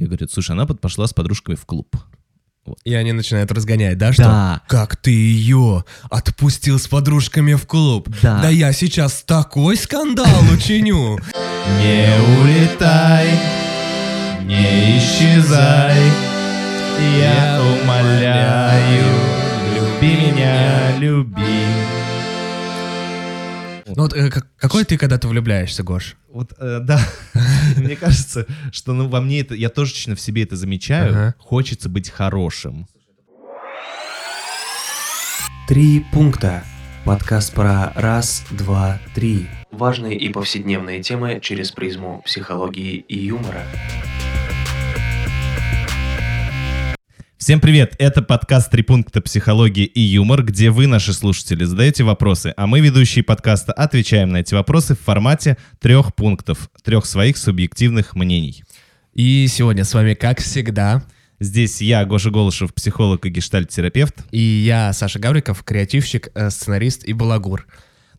Я говорю, слушай, она под- пошла с подружками в клуб. И они начинают разгонять, да, что? Да. Как ты ее отпустил с подружками в клуб? Да. я сейчас такой скандал учиню. Не улетай, не исчезай, я умоляю, люби меня, люби. Ну вот э, как- какой ты, когда ты влюбляешься, Гош? Вот, э, да, мне кажется, что ну, во мне это, я тоже точно в себе это замечаю, Ага. хочется быть хорошим. Три пункта. Подкаст про раз, два, три. Важные и повседневные темы через призму психологии и юмора. Всем привет! Это подкаст «Три пункта психологии и юмор», где вы, наши слушатели, задаете вопросы, а мы, ведущие подкаста, отвечаем на эти вопросы в формате трех пунктов, трех своих субъективных мнений. И сегодня с вами, как всегда, Здесь я, Гоша Голышев, психолог и гештальт-терапевт. и я, Саша Гавриков, креативщик, э, сценарист и балагур.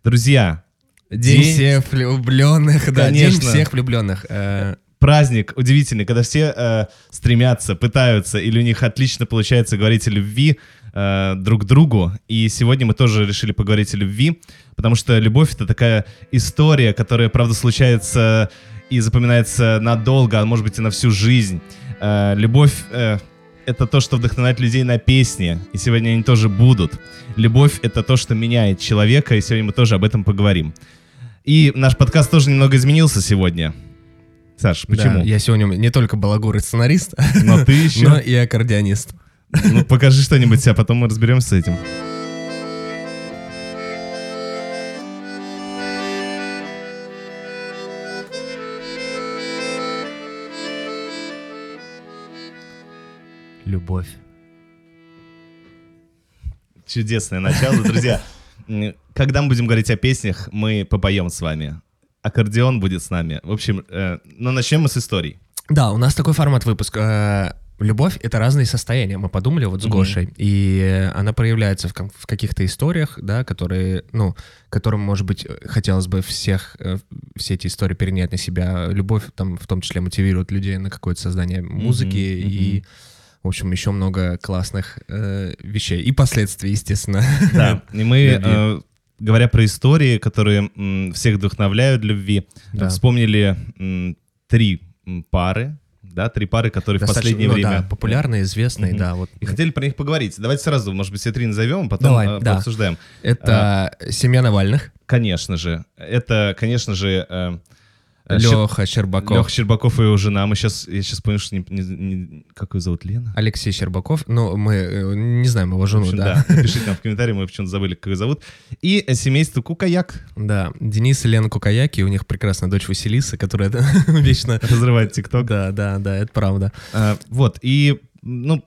Друзья, День, День- всех влюбленных, да, день Конечно. всех влюбленных. Э, праздник удивительный, когда все э, стремятся, пытаются, или у них отлично получается говорить о любви э, друг к другу. И сегодня мы тоже решили поговорить о любви, потому что любовь — это такая история, которая, правда, случается и запоминается надолго, а может быть и на всю жизнь. Э, любовь э, — это то, что вдохновляет людей на песни, и сегодня они тоже будут. Любовь — это то, что меняет человека, и сегодня мы тоже об этом поговорим. И наш подкаст тоже немного изменился сегодня. Саш, почему? да, я сегодня не только балагур и сценарист, Но ты еще... но и аккордеонист. Ну, покажи что-нибудь, а потом мы разберемся с этим. Любовь. Чудесное начало, друзья. Когда мы будем говорить о песнях, мы попоем с вами. Аккордеон будет с нами. В общем, э, ну начнем мы с историй. Да, у нас такой формат выпуска. Э, Любовь — это разные состояния. Мы подумали вот с. Гошей, и э, она проявляется в, в каких-то историях, да, которые, ну, которым, может быть, хотелось бы всех, э, все эти истории перенять на себя. Любовь там в том числе мотивирует людей на какое-то создание музыки и, в общем, еще много классных э, вещей. И последствий, естественно. Да, и мы, э, говоря про истории, которые м, всех вдохновляют любви, Да. вспомнили м, три пары, да, три пары, которые в Достаточно, последнее ну время... да, популярные, известные, Мгм. да, вот. И хотели про них поговорить. Давайте сразу, может быть, все три назовем, а потом Давай, э, да. пообсуждаем. Это семья Навальных, Конечно же. Это, конечно же, Щер- Леха Щербаков. Леха Щербаков и его жена. Мы сейчас, я сейчас понял, что не, не- не- как ее зовут, Лена? Алексей Щербаков, ну, мы э, не знаем его В жену, общем, да. да. Напишите нам в комментарии, мы почему-то забыли, как ее зовут. И э, семейство Кукаяк Да, Денис и Лена Кукаяки, у них прекрасная дочь Василиса, которая вечно... разрывает ТикТок. Да, да, да, это правда. А, Вот, и, ну,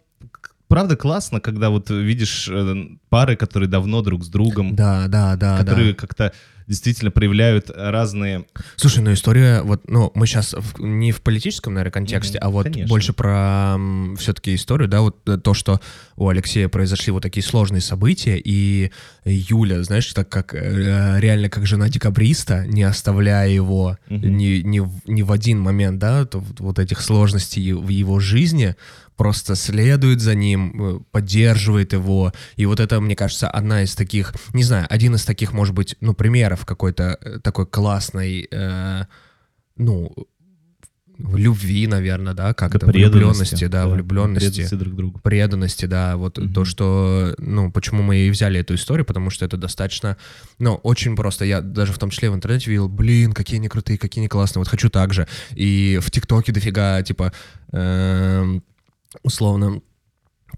правда классно, когда вот видишь э, пары, которые давно друг с другом, Да, да, да, которые да. как-то действительно проявляют разные... Слушай, ну история, вот, ну, мы сейчас не в политическом, наверное, контексте, Мгм, а вот конечно. больше про все-таки историю, да, вот э, то, что у Алексея произошли вот такие сложные события, и Юля, знаешь, так как э, реально как жена декабриста, не оставляя его Мгм. ни, ни, в- ни в один момент, да, то вот- вот этих сложностей в его жизни, просто следует за ним, э, поддерживает его. И вот это, мне кажется, одна из таких, не знаю, один из таких, может быть, ну, примеров какой-то э, такой классной, э, ну, любви, наверное, да, как-то влюбленности, да, влюбленности преданности друг другу. преданности, да, вот Мгм. то, что, ну, почему мы и взяли эту историю, потому что это достаточно, ну, очень просто, я даже в том числе в интернете видел, блин, какие они крутые, какие они классные, вот хочу так же, и в ТикТоке дофига, типа, эм, условно,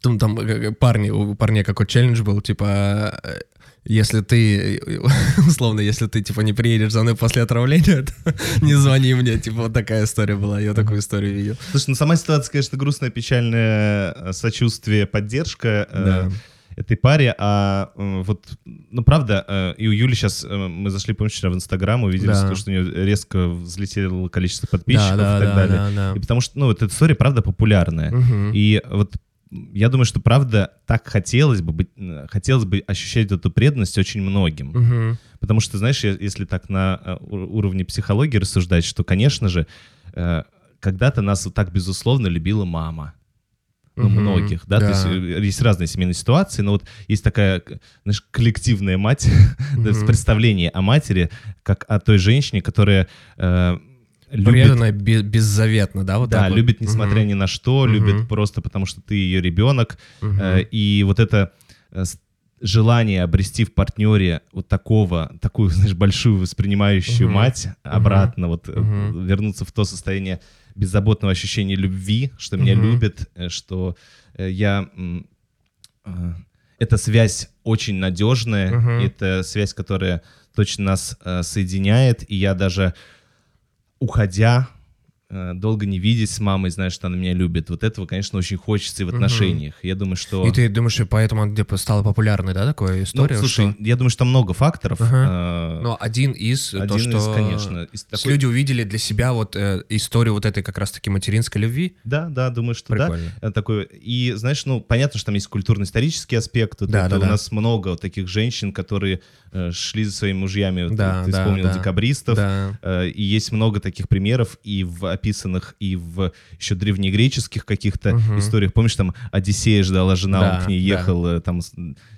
там, там э, парни, у парней какой челлендж был, типа, э, если ты, условно, если ты, типа, не приедешь за мной после отравления, не звони мне, типа, вот такая история была, я такую историю видел. Слушай, ну сама ситуация, конечно, грустная, печальная, э, сочувствие, поддержка э, этой паре, а э, вот, ну правда, э, и у Юли сейчас, мы зашли, помнишь, вчера в Инстаграм, увидели, Да. что у нее резко взлетело количество подписчиков Да, да, и так да, далее. да, да. И потому что, ну, вот эта история, правда, популярная. Мгм. И вот я думаю, что правда так хотелось бы быть, э, хотелось бы ощущать эту преданность очень многим. Мгм. Потому что, знаешь, если так на э, уровне психологии рассуждать, что, конечно же, э, когда-то нас вот так безусловно любила мама. Ну, Мгм, многих, да, то да. есть э, есть разные семейные ситуации, но вот есть такая, знаешь, коллективная мать, то есть Мгм. представление о матери, как о той женщине, которая э, любит Преданно, бе- беззаветно, да, вот да, так вот? любит несмотря Мгм. ни на что, Мгм. любит просто потому, что ты ее ребенок. Мгм. Э, И вот это э, желание обрести в партнере вот такого, такую, знаешь, большую воспринимающую Мгм. мать обратно, вот э, Мгм. вернуться в то состояние беззаботного ощущения любви, что меня Мгм. любят, э, что э, я... э, Эта связь очень надежная, Мгм. это связь, которая точно нас э, соединяет, и я даже уходя, долго не видеть с мамой, знаешь, что она меня любит. Вот этого, конечно, очень хочется и в отношениях. Я думаю, что... И ты думаешь, и поэтому она типа, стала популярной, да, такая Ну, история? слушай, что- я думаю, что там много факторов. Ага. Э, Но один из, то, один что из, конечно. из такой- люди увидели для себя вот э, историю вот этой как раз-таки материнской любви. Да, да, думаю, что да. Прикольно. Э, Такой, и знаешь, ну, понятно, что там есть культурно-исторический аспект. Вот Да, это да, у да. нас много вот таких женщин, которые э, шли за своими мужьями. Вот Да, ты да, вспомнил да. декабристов. Да. Э, И есть много таких примеров и в описанных, и в еще древнегреческих каких-то Мгм. историях. Помнишь, там Одиссея ждала жена, Да, он к ней да. ехал э, там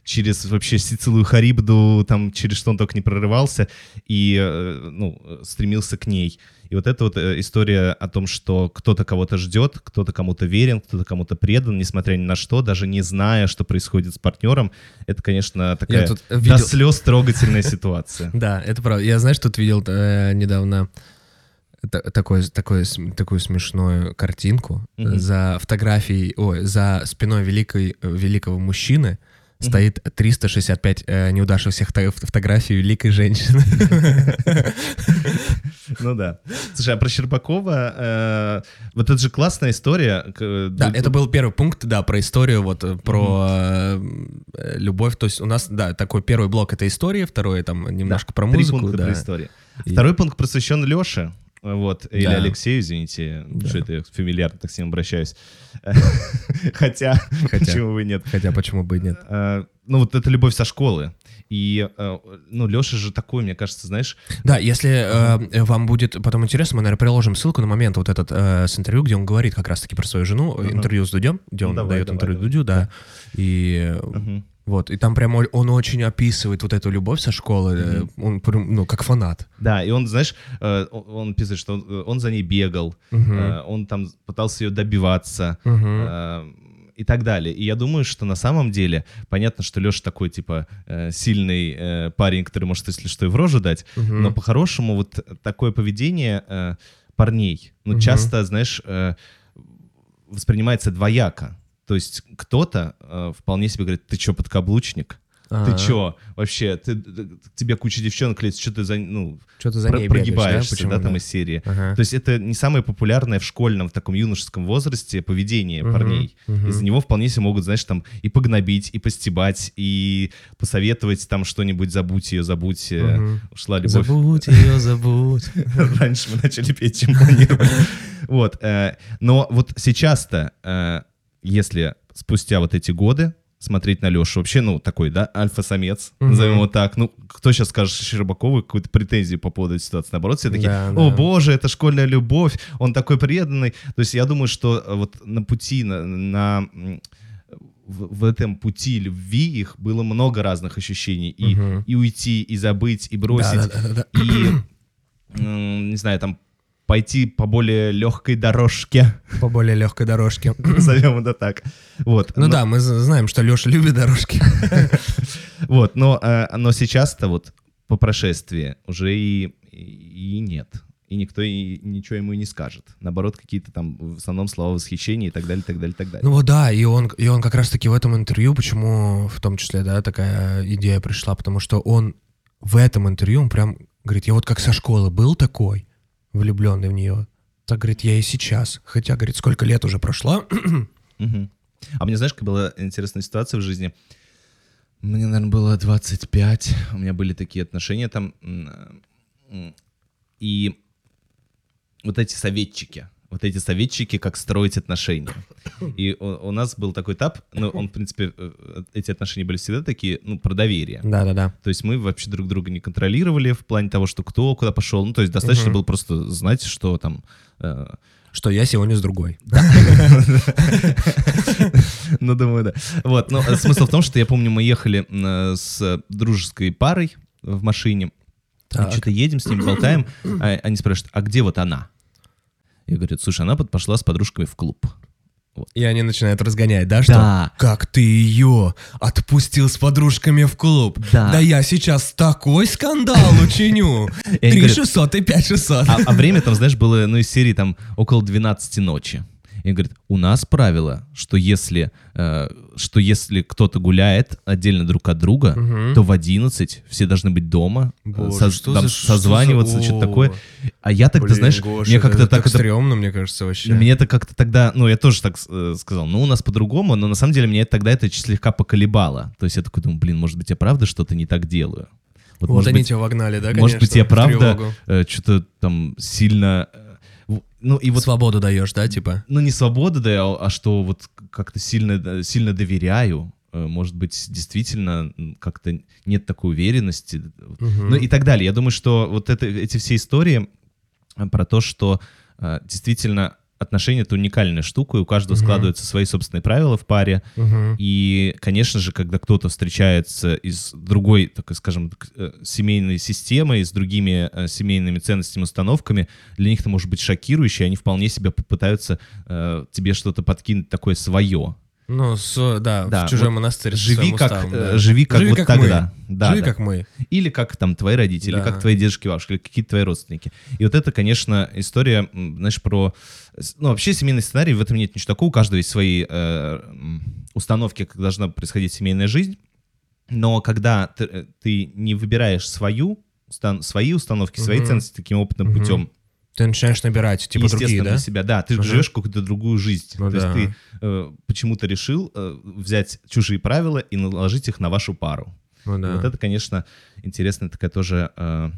через вообще Сицилию Харибду, там через что он только не прорывался, и э, ну, стремился к ней. И вот эта вот э, история о том, что кто-то кого-то ждет, кто-то кому-то верен, кто-то кому-то предан, несмотря ни на что, даже не зная, что происходит с партнером, это, конечно, такая до видел- слез трогательная ситуация. Да, это правда. Я, знаешь, тут видел недавно та- такое, такое, см- такую смешную картинку. Мгм. За фотографией, ой, за спиной великой, э, великого мужчины стоит 365 э, неудавшихся фото- фотографий великой женщины. Ну да. Слушай, а про Щербакова, э, вот это же классная история. к- Да, это был первый пункт, да, про историю, вот э, про э, э, любовь. То есть у нас, да, такой первый блок — это история, второй там немножко про Три музыку, пункта да. про историю. Второй пункт посвящен Леше. Вот, или Да. Алексею, извините, Да. что это я фамильярно так с ним обращаюсь. Хотя, Хотя. почему бы и нет. Хотя почему бы и нет? Э, Ну, вот это любовь со школы. И, э, ну, Леша же такой, мне кажется, знаешь, Да, если э, вам будет потом интересно, мы, наверное, приложим ссылку на момент вот этот э, с интервью, где он говорит как раз-таки про свою жену, интервью с Дудем, где Ну, он давай, дает давай, интервью давай. Дудю, да. И. вот, и там прямо он очень описывает вот эту любовь со школы, э, он прям, ну, как фанат. да, и он, знаешь, э, он писает, что он, э, он за ней бегал, э, он там пытался ее добиваться, э, и так далее. И я думаю, что на самом деле, понятно, что Леша такой, типа, э, сильный э, парень, который может, если что, и в рожу дать, Мгм. но по-хорошему вот такое поведение э, парней, ну, Мгм. часто, знаешь, э, воспринимается двояко. То есть кто-то э, вполне себе говорит, ты чё, подкаблучник? А, Ты чё, вообще, ты, ты- тебе куча девчонок лезет, что ты за, ну, Что-то за про- ней бегаешь, прогибаешься, Почему, да, там из серии. Ага. То есть это не самое популярное в школьном, в таком юношеском возрасте поведение Мгм, парней. мгм. Из-за него вполне себе могут, знаешь, там и погнобить, и постебать, и посоветовать там что-нибудь, забудь ее, забудь, Мгм. ушла любовь. Забудь ее, забудь. Раньше мы начали петь, чем планировали. Вот. э, Но вот сейчас-то, э, если спустя вот эти годы смотреть на Лешу, вообще, ну, такой, да, альфа-самец, Мгм. назовем его так, ну, кто сейчас скажет Щербакову какую-то претензию по поводу ситуации? Наоборот, все такие, Да, о, да. боже, это школьная любовь, он такой преданный. То есть я думаю, что э, вот на пути, на, на, в, в этом пути любви их было много разных ощущений. И, Мгм. и уйти, и забыть, и бросить, Да-да-да-да. и, м, не знаю, там, пойти по более легкой дорожке, По более легкой дорожке. назовем это так. Вот. Ну Но- да, мы знаем, что Леша любит дорожки. Вот, но, э, но сейчас-то вот по прошествии уже и, и, и нет. И никто и ничего ему и не скажет. Наоборот, какие-то там в основном слова восхищения и так далее, так далее, так далее. Ну вот да, и он, и он как раз-таки в этом интервью, почему в том числе, да, такая идея пришла, потому что он в этом интервью, он прям говорит, я вот как со школы был такой, влюбленный в нее, так, говорит, я и сейчас. Хотя, говорит, сколько лет уже прошло. А мне, знаешь, какая была интересная ситуация в жизни? Мне, наверное, было 25, у меня были такие отношения там, и вот эти советчики, вот эти советчики, как строить отношения. И у, у нас был такой этап, ну, он, в принципе, э, эти отношения были всегда такие, ну, про доверие. Да-да-да. То есть мы вообще друг друга не контролировали в плане того, что кто куда пошел. Ну, то есть достаточно Мгм. было просто знать, что там э, Что я сегодня с другой. Ну, думаю, да. Вот, но э, смысл в том, что я помню, мы ехали с дружеской парой в машине, что-то едем с ними, болтаем, а они спрашивают, а где вот она? Я говорю, слушай, она пошла с подружками в клуб. И они начинают разгонять, да, что? Да. Как ты ее отпустил с подружками в клуб? Да. я сейчас такой скандал учиню. И они говорят, 3600 и 5600. А, а время там, знаешь, было, ну, из серии там около 12 ночи. И говорит, у нас правило, что если, э, что если кто-то гуляет отдельно друг от друга, Мгм. то в 11 все должны быть дома, э, Боже, соз- что там за- что созваниваться, за- что-то такое. А я тогда, Блин, знаешь, Гоша, мне как-то так это стрёмно, мне кажется, вообще. Мне это как-то тогда, ну, я тоже так э, сказал, ну, у нас по-другому, но на самом деле меня тогда это слегка поколебало. То есть я такой думаю, блин, может быть, я правда что-то не так делаю. Вот может они быть, тебя вогнали, да, может быть, конечно, я правда тревогу. что-то там сильно... Ну, и вот Свободу даешь, да, типа? ну, не свобода, да, а, что вот как-то сильно, э, сильно доверяю. Э, Может быть, действительно как-то нет такой уверенности. Ну и так далее. Я думаю, что вот это, эти все истории э, про то, что действительно отношения — это уникальная штука, и у каждого Мгм. складываются свои собственные правила в паре. Мгм. И, конечно же, когда кто-то встречается из другой, так скажем, э, семейной системы, с другими э, семейными ценностями, установками, для них это может быть шокирующе, и они вполне себя попытаются э, тебе что-то подкинуть такое свое. Ну, с- да, Да, в чужой вот монастырь Живи как, уставом, э, да. живи как вот мы. тогда. Да, Живи да. как мы. Или как там твои родители, Да. как твои дедушки, бабушки, или какие-то твои родственники. И вот это, конечно, история, знаешь, про... Ну, вообще семейный сценарий, в этом нет ничего такого, у каждого есть свои э, установки, как должна происходить семейная жизнь. Но когда ты, э, ты не выбираешь свою, свои установки, свои Мгм. ценности таким опытным Мгм. путем, Ты начинаешь набирать, типа, другие, да? себя, да, ты Ага. живешь какую-то другую жизнь. Ну То есть да. ты э, почему-то решил э, взять чужие правила и наложить их на вашу пару. Ну да. Вот это, конечно, интересная такая тоже... э,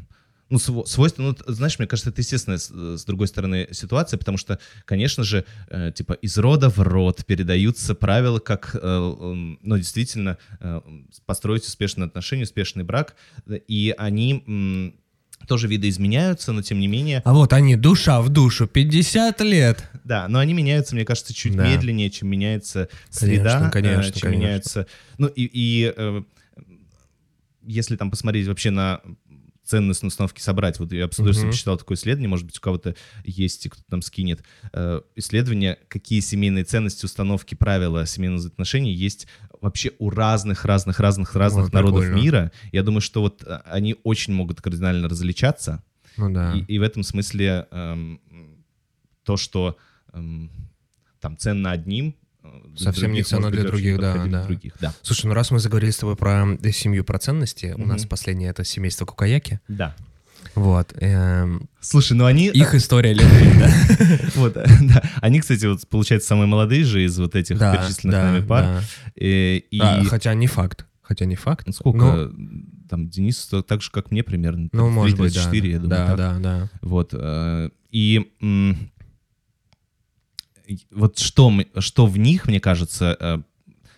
ну, сво- свойство, ну, знаешь, мне кажется, это естественная, с, с другой стороны, ситуация, потому что, конечно же, э, типа, из рода в род передаются правила, как, э, м, ну, действительно, э, построить успешные отношения, успешный брак, э, и они тоже видоизменяются, но, тем не менее, А вот они, душа в душу, 50 лет. да, но они меняются, мне кажется, чуть Да. медленнее, чем меняется среда, Конечно, конечно, э, чем конечно. меняется. Ну и, и, э, если там посмотреть вообще на ценностные установки собрать, вот я абсолютно Мгм. читал такое исследование, может быть, у кого-то есть, и кто-то там скинет, э, исследование, какие семейные ценности, установки, правила семейных отношений есть вообще у разных, разных, разных, разных Ой, народов прикольно. мира. Я думаю, что вот э, они очень могут кардинально различаться, Ну да. и, и в этом смысле эм, то, что эм, там ценно одним, Совсем не ценно для других, да, да. других, да. Слушай, ну раз мы заговорили с тобой про э, семью, про ценности, у нас последнее это семейство Кукаяки. Да. Вот. эм, Слушай, ну они... Их история любви, да. вот, да. Они, кстати, вот, получается, самые молодые же из вот этих Да, перечисленных да, нами пар. да. Э, И, А, Хотя не факт. Хотя не факт. ну, сколько? Ну, Там Денис так же, как мне примерно. Ну, может быть, 34, да. я думаю. Да, так. да, да. Вот. э, и вот что, что в них, мне кажется, э,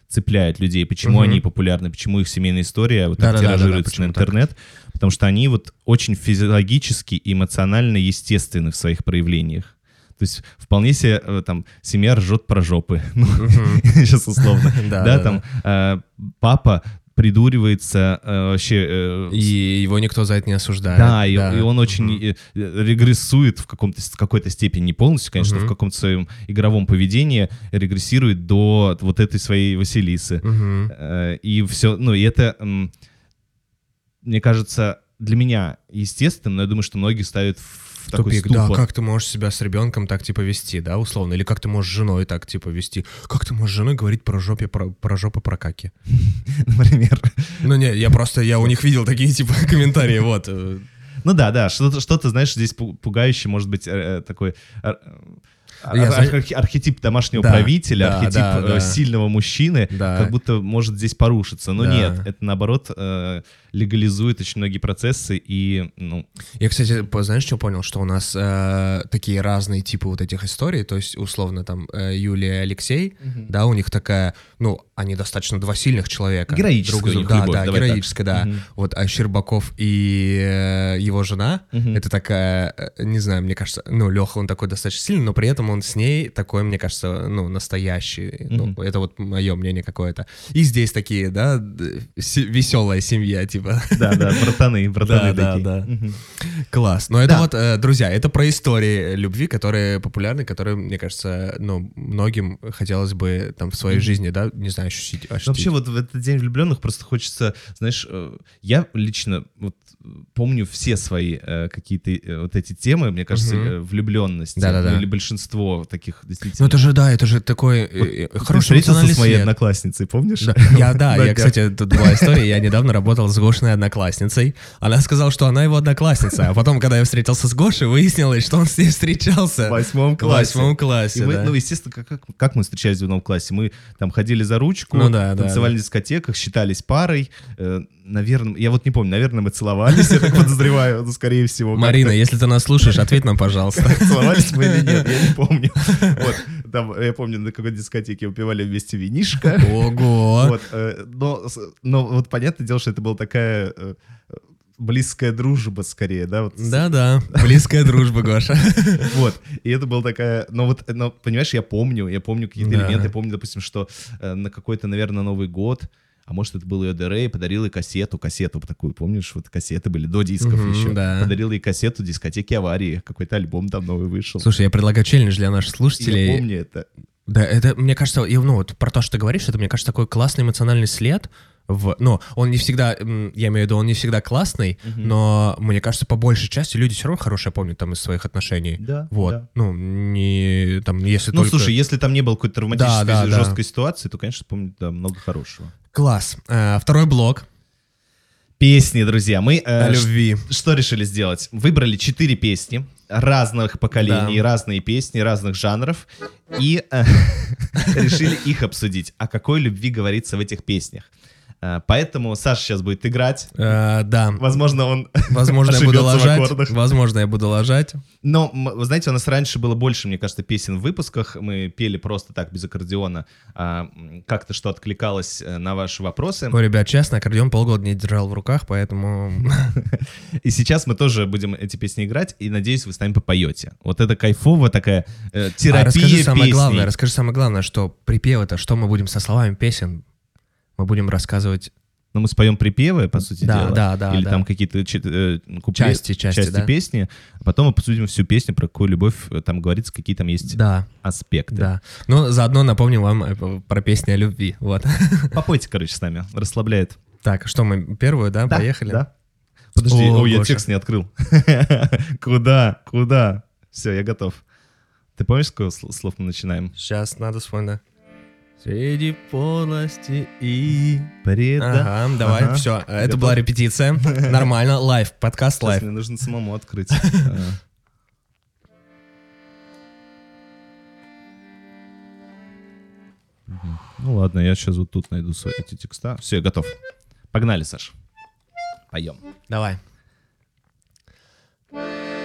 цепляет людей, почему Мгм. они популярны, почему их семейная история вот так Да-да-да-да-да, тиражируется на почему так? интернет, потому что они вот очень физиологически и эмоционально естественны в своих проявлениях. То есть вполне себе э, там семья ржет про жопы, ну, сейчас условно, Да, да, да, там э, папа придуривается э, вообще э, И его никто за это не осуждает. да, и, и он очень э, э, регрессует в, каком-то, какой-то степени, не полностью, конечно, Мгм. в каком-то своем игровом поведении регрессирует до вот этой своей Василисы. Мгм. Э, И все, ну, и это, мне кажется, для меня естественно, но я думаю, что многие ставят в такой Тупик, да, ступор. как ты можешь себя с ребенком так, типа, вести, да, условно? Или как ты можешь с женой так, типа, вести? Как ты можешь с женой говорить про жопе, про, про жопы, про каки? например. Ну, не, я просто, я у них видел такие, типа, комментарии, вот. Ну да, да, что-то, что-то знаешь, здесь пу- пугающее, может быть, э, э, такой... э, Я ар- архи- архетип домашнего Да, правителя, да, архетип да, да. сильного мужчины, Да. как будто может здесь порушиться. Но Да. нет, это наоборот э, легализует очень многие процессы и, ну, Я, кстати, знаешь, что понял? Что у нас э, такие разные типы вот этих историй, то есть, условно, там, э, Юлия и Алексей, да, у них такая, ну, они достаточно два сильных человека. Героическая Друг них другом. любовь, Да, да, давай так. героическая, да. Мгм. Вот, а Щербаков и э, его жена, Мгм. это такая, э, не знаю, мне кажется, ну, Леха, он такой достаточно сильный, но при этом он с ней такой, мне кажется, ну, настоящий. Ну, Мгм. это вот мое мнение какое-то. И здесь такие, да, веселая семья, типа. Да, да, братаны, братаны Да, да, такие. да. Мгм. Класс. Но это Да. вот, э, друзья, это про истории любви, которые популярны, которые, мне кажется, ну, многим хотелось бы там в своей жизни, да, не знаю, ощутить. Ну, Вообще вот в этот день влюбленных просто хочется, знаешь, э, я лично вот помню все свои э, какие-то э, вот эти темы, мне кажется, Мгм. э, влюбленности, Да-да-да. ну, или большинство таких Ну действительно. это же, да, это же такой Вот Ты хороший встретился эмоциональный с моей след. одноклассницей, помнишь? Да, я, да, я, Да, кстати, тут была история, я недавно работал с Гошиной одноклассницей. Она сказала, что она его одноклассница, а потом, когда я встретился с Гошей, выяснилось, что он с ней встречался. В восьмом В классе. восьмом И классе, мы, да. ну, естественно, как, как, как мы встречались в одном классе? Мы там ходили за ручку, Ну да, да, танцевали на дискотеках, считались парой. Э, наверное, я вот не помню, наверное, мы целовались, я так подозреваю, ну, скорее всего. Марина, если ты нас слушаешь, ответь нам, пожалуйста. Целовались мы или нет, я не помню. Вот, там, я помню, на какой дискотеке выпивали вместе винишко. Ого. Вот, э, но, но вот понятное дело, что это была такая э, близкая дружба скорее, да? Вот, Да-да, близкая дружба, Гоша. Вот, и это была такая, но вот, но, понимаешь, я помню, я помню какие-то элементы, я помню, допустим, что э, на какой-то, наверное, Новый год, а может, это был ее Дерей, подарил ей кассету, кассету такую, помнишь, вот кассеты были до дисков Мгм, еще. да. Подарил ей кассету дискотеки аварии, какой-то альбом там новый вышел. Слушай, я предлагаю челлендж для наших И слушателей. я помню это. Да, это, мне кажется, и, ну, вот про то, что ты говоришь, это, мне кажется, такой классный эмоциональный след. В, ну, он не всегда, я имею в виду, он не всегда классный, но, мне кажется, по большей части люди все равно хорошее помнят там из своих отношений. Да, Вот. да. Ну, не там, если Ну, только... слушай, если там не было какой-то травматической, Да, да, да. жесткой ситуации, то, конечно, помню, да, много хорошего. Класс. Э, второй блок Песни, друзья. Мы э, любви. что решили сделать? Выбрали четыре песни разных поколений, Да. разные песни, разных жанров, и э, решили их обсудить. О какой любви говорится в этих песнях. Э, Поэтому Саша сейчас будет играть. Э, да. Возможно, он Возможно, я буду аккордах. Возможно, я буду ложать. Но, вы знаете, у нас раньше было больше, мне кажется, песен в выпусках. Мы пели просто так, без аккордеона. а, Как-то что откликалось э, на ваши вопросы. Ой, ребят, честно, аккордеон полгода не держал в руках, поэтому... И сейчас мы тоже будем эти песни играть, и надеюсь, вы с нами попоете. Вот это кайфово такая э, терапия А расскажи самое главное, расскажи самое главное, что припев-то, что мы будем со словами песен? Мы будем рассказывать Ну, мы споем припевы, по сути Да, дела. да, да, Или да. там какие-то э, куплет- Части, части, да. песни. А потом мы обсудим всю песню, про какую любовь э, там говорится, какие там есть Да, аспекты. да. Ну, заодно напомним вам э, про песни о любви. Вот. Попойте, короче, с нами. Расслабляет. Так, что мы первую, да, поехали? Да. Подожди, О, о, я текст не открыл. Куда? Куда? Все, я готов. Ты помнишь, с какого сл- слов мы начинаем? Сейчас надо вспомнить. Среди подлости и... Преда. Ага, давай, Ага. все. Это Готов? была репетиция. Нормально, live, подкаст live. мне нужно самому открыть. Ну ладно, я сейчас вот тут найду свои эти текста. Все, готов. Погнали, Саш. Поем. Давай.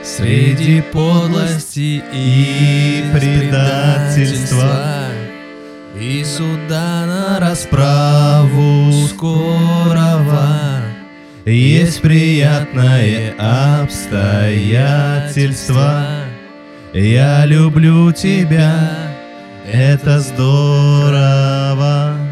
Среди подлости и предательства И суда на расправу скорого Есть приятное обстоятельство. Я люблю тебя, это здорово.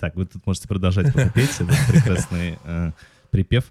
Так, вы тут можете продолжать пока петь этот прекрасный э, припев.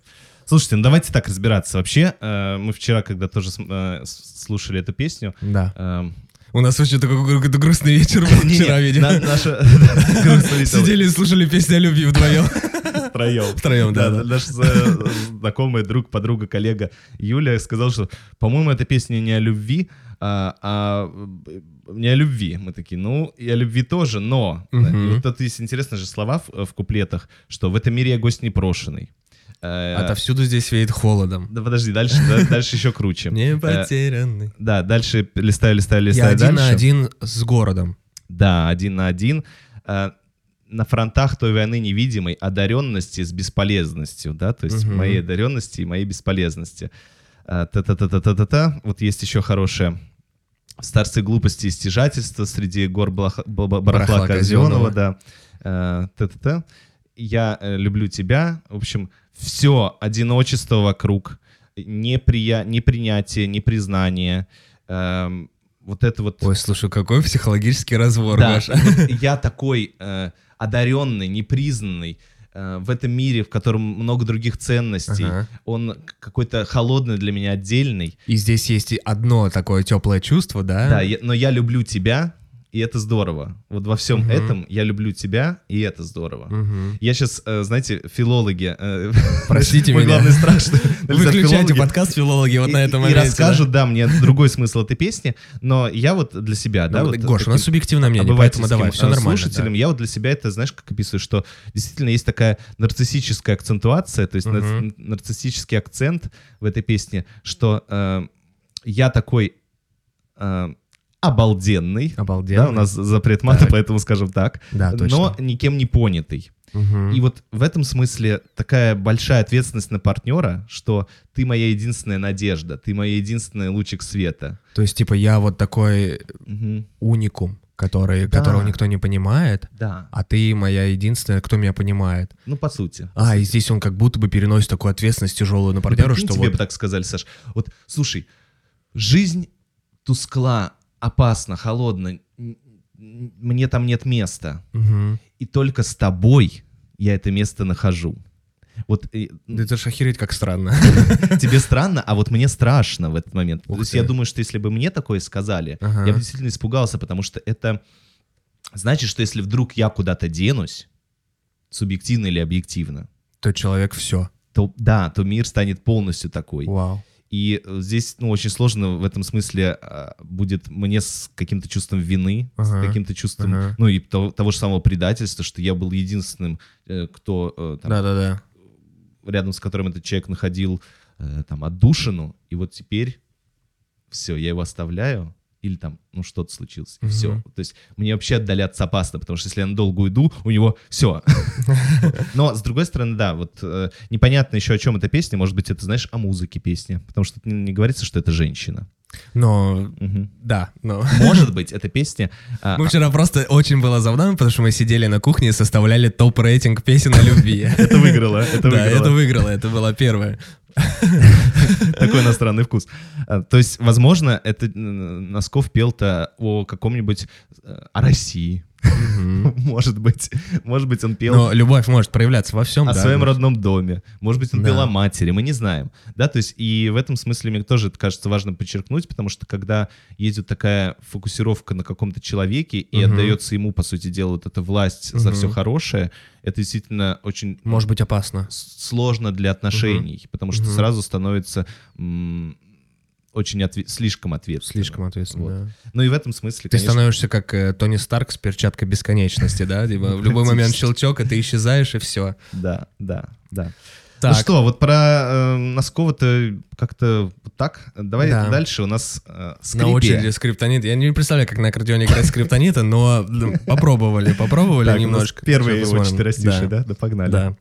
Слушайте, ну давайте так разбираться. Вообще, э, мы вчера, когда тоже э, слушали эту песню, Да. э, У нас очень такой какой-то грустный вечер был вчера, видимо. Сидели и слушали песни о любви вдвоем. Втроем. Втроем, да, да. Наш э, знакомый друг, подруга, коллега Юля сказал, что, по-моему, эта песня не о любви, а, а, э, не о любви. Мы такие, ну, и о любви тоже, но... Вот тут есть интересные же слова в, в куплетах, что в этом мире я гость непрошенный. Э, Отовсюду здесь веет холодом. Да подожди, дальше, да, дальше еще круче. Не Э, потерянный. Да, дальше листаю, листаю, Я листаю один на один с городом. Да, один на один. На фронтах той войны невидимой одаренности с бесполезностью, да, то есть Мгм. моей одаренности и моей бесполезности. Э, Та-та-та-та-та-та. Вот есть еще хорошее. В старце глупости и стяжательства среди гор блаха- б- б- барахла Барахла да. Э, Та-та-та. Я э, люблю тебя. В общем, все одиночество вокруг, неприя... непринятие, непризнание. эм, вот это вот... Ой, слушай, какой психологический разбор, Да, и вот я такой э, одаренный, непризнанный э, в этом мире, в котором много других ценностей. Ага. Он какой-то холодный для меня, отдельный. И здесь есть и одно такое теплое чувство, да? Да, я- но я люблю тебя, и это здорово. Вот во всем Мгм. этом я люблю тебя, и это здорово. Мгм. Я сейчас, знаете, филологи... э, Простите меня. главный страх, что Выключайте подкаст филологи вот и- на этом и моменте. да. расскажут, да, мне другой смысл этой песни, но я вот для себя, да, Ну, вот Гош, у нас субъективное мнение, поэтому давай, все э, нормально. слушателям, я вот для себя это, знаешь, как описываю, что действительно есть такая нарциссическая акцентуация, то есть нарциссический акцент в этой песне, что э, я такой э, обалденный, да. У нас запрет мата, Так. поэтому скажем так, Да, точно. но никем не понятый. Мгм. И вот в этом смысле такая большая ответственность на партнера, что ты моя единственная надежда, ты моя единственный лучик света. То есть, типа, я вот такой Мгм. уникум, который, Да. которого никто не понимает, Да, а ты моя единственная, кто меня понимает. ну по сути. А, и здесь он как будто бы переносит такую ответственность тяжелую на партнера, Прикинь, что тебе вот... бы так сказали, Саш. Вот, слушай, жизнь тускла, н- н- мне там нет места. Мгм. И только с тобой я это место нахожу. Вот э, Да это ж охереть как странно. тебе странно, а вот мне страшно в этот момент. Ух То есть ты. я думаю, что если бы мне такое сказали, Ага. я бы действительно испугался, потому что это значит, что если вдруг я куда-то денусь, субъективно или объективно, То человек все. то да, то мир станет полностью такой. Вау. И э, здесь, ну, очень сложно в этом смысле а, будет мне с каким-то чувством вины, Ага, с каким-то чувством, ага. ну, и того, того же самого предательства, что я был единственным, э, кто э, там, Да-да-да. рядом с которым этот человек находил там отдушину, и вот теперь все, я его оставляю, или там, ну, что-то случилось, и Мгм. все. То есть мне вообще отдаляться опасно, потому что если я надолго уйду, у него все. Но, с другой стороны, да, вот э, непонятно еще, о чем эта песня, может быть, это, знаешь, о музыке песня, потому что не говорится, что это женщина. Но, Мгм. да, но... Может быть, эта песня... а, Мы вчера просто очень было забавно, потому что мы сидели на кухне и составляли топ-рейтинг песен о любви. Это выиграло, это Да, это выиграло. выиграло, это была первая. Такой иностранный вкус. А, То есть, возможно, это Носков пел-то о каком-нибудь... э, о России. Может быть. Может быть, он пел Но любовь может проявляться во всем. о да, своем родном доме. Может быть, он Да. пел о матери. Мы не знаем. Да, то есть, и в этом смысле мне тоже это кажется важно подчеркнуть, потому что когда есть такая фокусировка на каком-то человеке и отдается ему, по сути дела, вот эта власть за все хорошее, это действительно очень Может быть опасно. сложно для отношений, потому что сразу становится очень отве- слишком ответственно. Слишком ответственно, Вот. да. Ну и в этом смысле, Ты конечно, становишься как э, Тони Старк с перчаткой бесконечности, да? Типа в любой момент щелчок, и ты исчезаешь, и все. да, да, да. Так, Ну что, вот про э, Носкова-то как-то так. Давай Да. дальше у нас э, скрипи. на очереди скриптонит. Я не представляю, как на аккордеоне играть скриптонита, но ну, попробовали, попробовали немножко. Первые его четверостишие, да? Да, погнали. Да.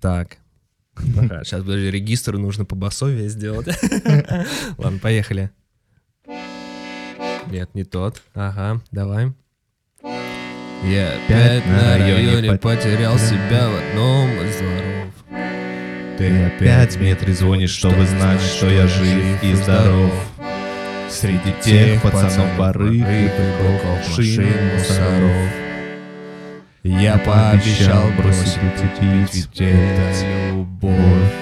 Так. Ага, сейчас, подожди, регистр нужно по басове сделать. Ладно, поехали. Нет, не тот. Ага, давай. Я опять на районе потерял себя в одном из дворов. Ты опять мне трезвонишь, чтобы знать, что я жив и здоров. Среди тех пацанов барыг и машин мусоров. Я пообещал бросить ведь это любовь.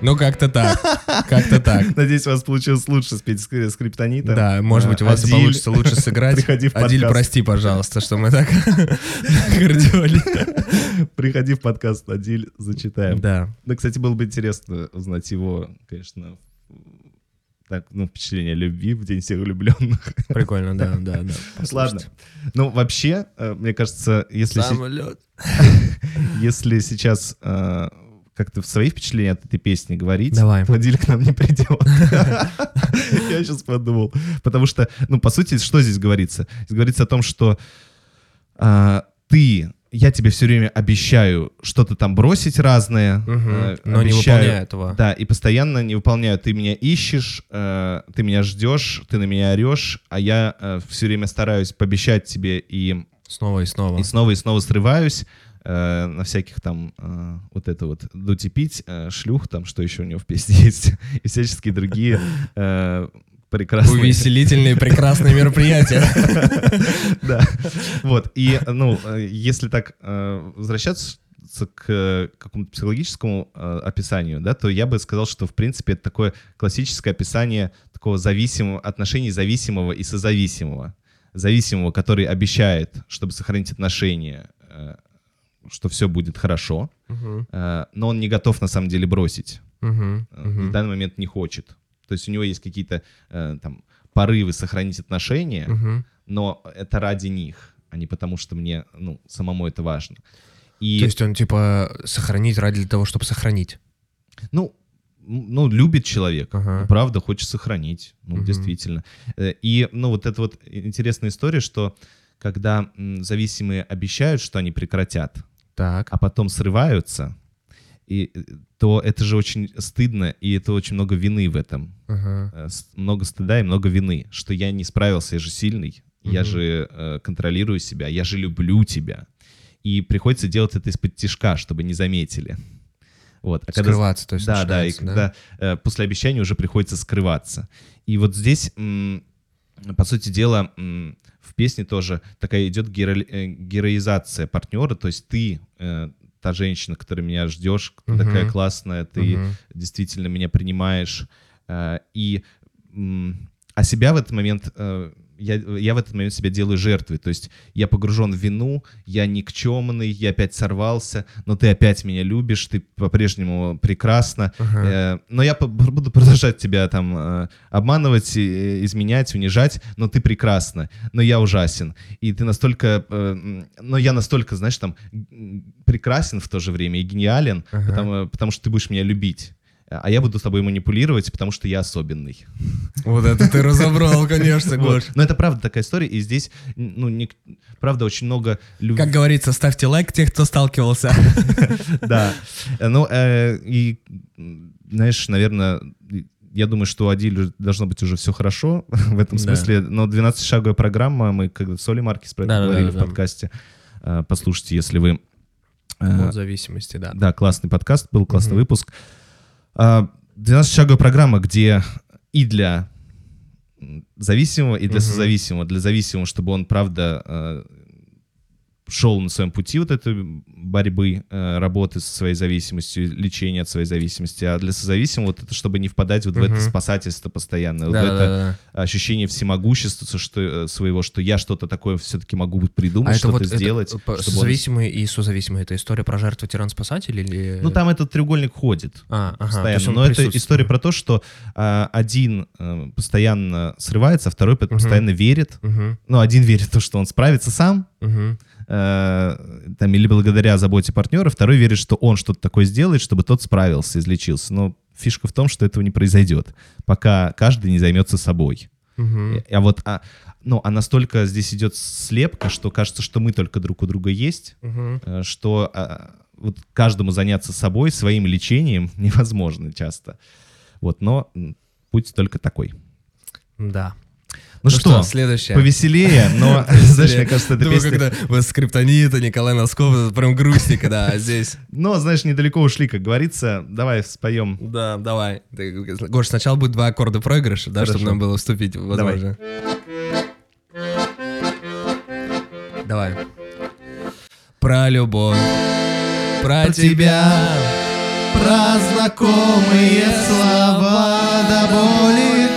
Ну, как-то так. Как-то так. Надеюсь, у вас получилось лучше спеть с с криптонитом. Да, может быть, у вас Адиль, получится лучше сыграть. Приходи в Адиль, прости, пожалуйста, что мы так гордили. Приходи в подкаст, Адиль, зачитаем. Да. Да, кстати, было бы интересно узнать его, конечно, так, ну, впечатление любви в День всех влюбленных. Прикольно, да, да, да. Ладно. Ну, вообще, э, мне кажется, если, Самолет. если сейчас э, как-то в свои впечатления от этой песни говорить, Давай. то Адиль к нам не придет. Я сейчас подумал. Потому что, ну, по сути, что здесь говорится? Здесь говорится о том, что а, ты, я тебе все время обещаю что-то там бросить разное. Мгм. э, Но не обещаю- выполняю этого. Да, и постоянно не выполняю. Ты меня ищешь, э, ты меня ждешь, ты на меня орешь, а я все время стараюсь пообещать тебе и, Снова и снова. и снова и снова срываюсь э, на всяких там э, вот это вот дуть и пить, э, шлюх там, что еще у него в песне есть, и всяческие другие э, прекрасные... Увеселительные прекрасные мероприятия. Да. Вот. И, ну, если так э, возвращаться к какому-то психологическому э, описанию, да, то я бы сказал, что, в принципе, это такое классическое описание такого зависимого, отношений зависимого и созависимого. Зависимого, который обещает, чтобы сохранить отношения, э, что все будет хорошо, э, но он не готов на самом деле бросить. мгм, Э, В данный момент не хочет. То есть у него есть какие-то э, там порывы сохранить отношения, мгм. но это ради них, а не потому, что мне, ну, самому это важно. И, То есть он типа сохранить ради того, чтобы сохранить. ну, ну, любит человек, Ага. правда, хочет сохранить, ну, Мгм. действительно. Э, И, ну, вот это вот интересная история, что когда зависимые обещают, что они прекратят, Так. а потом срываются, и, э, то это же очень стыдно, и это очень много вины в этом. Ага. Э, много стыда и много вины, что я не справился, я же сильный, я Мгм. же э, контролирую себя, я же люблю тебя. И приходится делать это из-под тишка, чтобы не заметили. Вот. А когда- Скрываться, то есть да, да, и начинается, когда э, после обещания уже приходится скрываться. И вот здесь, м, по сути дела, м, в песне тоже такая идет геро- э, героизация партнера, то есть ты э, та женщина, которая меня ждешь, Мгм. такая классная, ты Мгм. действительно меня принимаешь. э, И а себя в этот момент э, я, я в этот момент себя делаю жертвой. То есть я погружен в вину, я никчемный, я опять сорвался, но ты опять меня любишь, ты по-прежнему прекрасна. Ага. Э, но я буду продолжать тебя там э, обманывать, э, изменять, унижать, но ты прекрасна, но я ужасен. И ты настолько, э, но я настолько, знаешь, там прекрасен в то же время и гениален, Ага. потому, потому что ты будешь меня любить. А я буду с тобой манипулировать, потому что я особенный. Вот это ты разобрал, конечно. Гош. Но это правда такая история, и здесь, ну, правда, очень много любви. Как говорится, ставьте лайк тех, кто сталкивался. Да. Э, Ну, э, и, знаешь, наверное, я думаю, что у Адиль должно быть уже все хорошо в этом смысле. Но 12-шаговая программа, мы когда с Олей Маркис про это говорили в подкасте. Э, Послушайте, если вы... э, От зависимости, да. Да, классный подкаст был, классный выпуск. А, 12-шаговая программа, где и для зависимого, и для Мгм. созависимого. Для зависимого, чтобы он, правда, э, шел на своем пути вот этой борьбы, э, работы со своей зависимостью, лечения от своей зависимости. А для созависимого вот это, чтобы не впадать вот в это спасательство постоянное, вот в Да, это да, да. ощущение всемогущества что, э, своего, что я что-то такое все-таки могу придумать, А это что-то вот это, сделать. э, по- чтобы он- и созависимые. Это история про жертву тиран-спасатель или... Ну, там этот треугольник ходит. А, ага, то постоянно. Но это история про то, что а, один э, постоянно срывается, а второй постоянно верит. Мгм, Ну, один верит в то, что он справится сам, мгм. Э, там, или благодаря заботе партнера, второй верит, что он что-то такое сделает, чтобы тот справился, излечился. Но фишка в том, что этого не произойдет, пока каждый не займется собой. Мгм. А вот, а, ну, а настолько здесь идет слепка, что кажется, что мы только друг у друга есть, э, что а, вот каждому заняться собой, своим лечением невозможно часто. Вот, но путь только такой. Да. Ну, что, следующее. повеселее, но, знаешь, мне кажется, Думаю, песня... когда вы скриптонита, Николай Носков, это прям грустненько, да, а здесь. Но, знаешь, недалеко ушли, как говорится. Давай споем. Да, давай. Гош, сначала будет два аккорда проигрыша, да, чтобы нам было вступить, возможно. Давай. Про любовь, Про тебя, про знакомые слова до боли.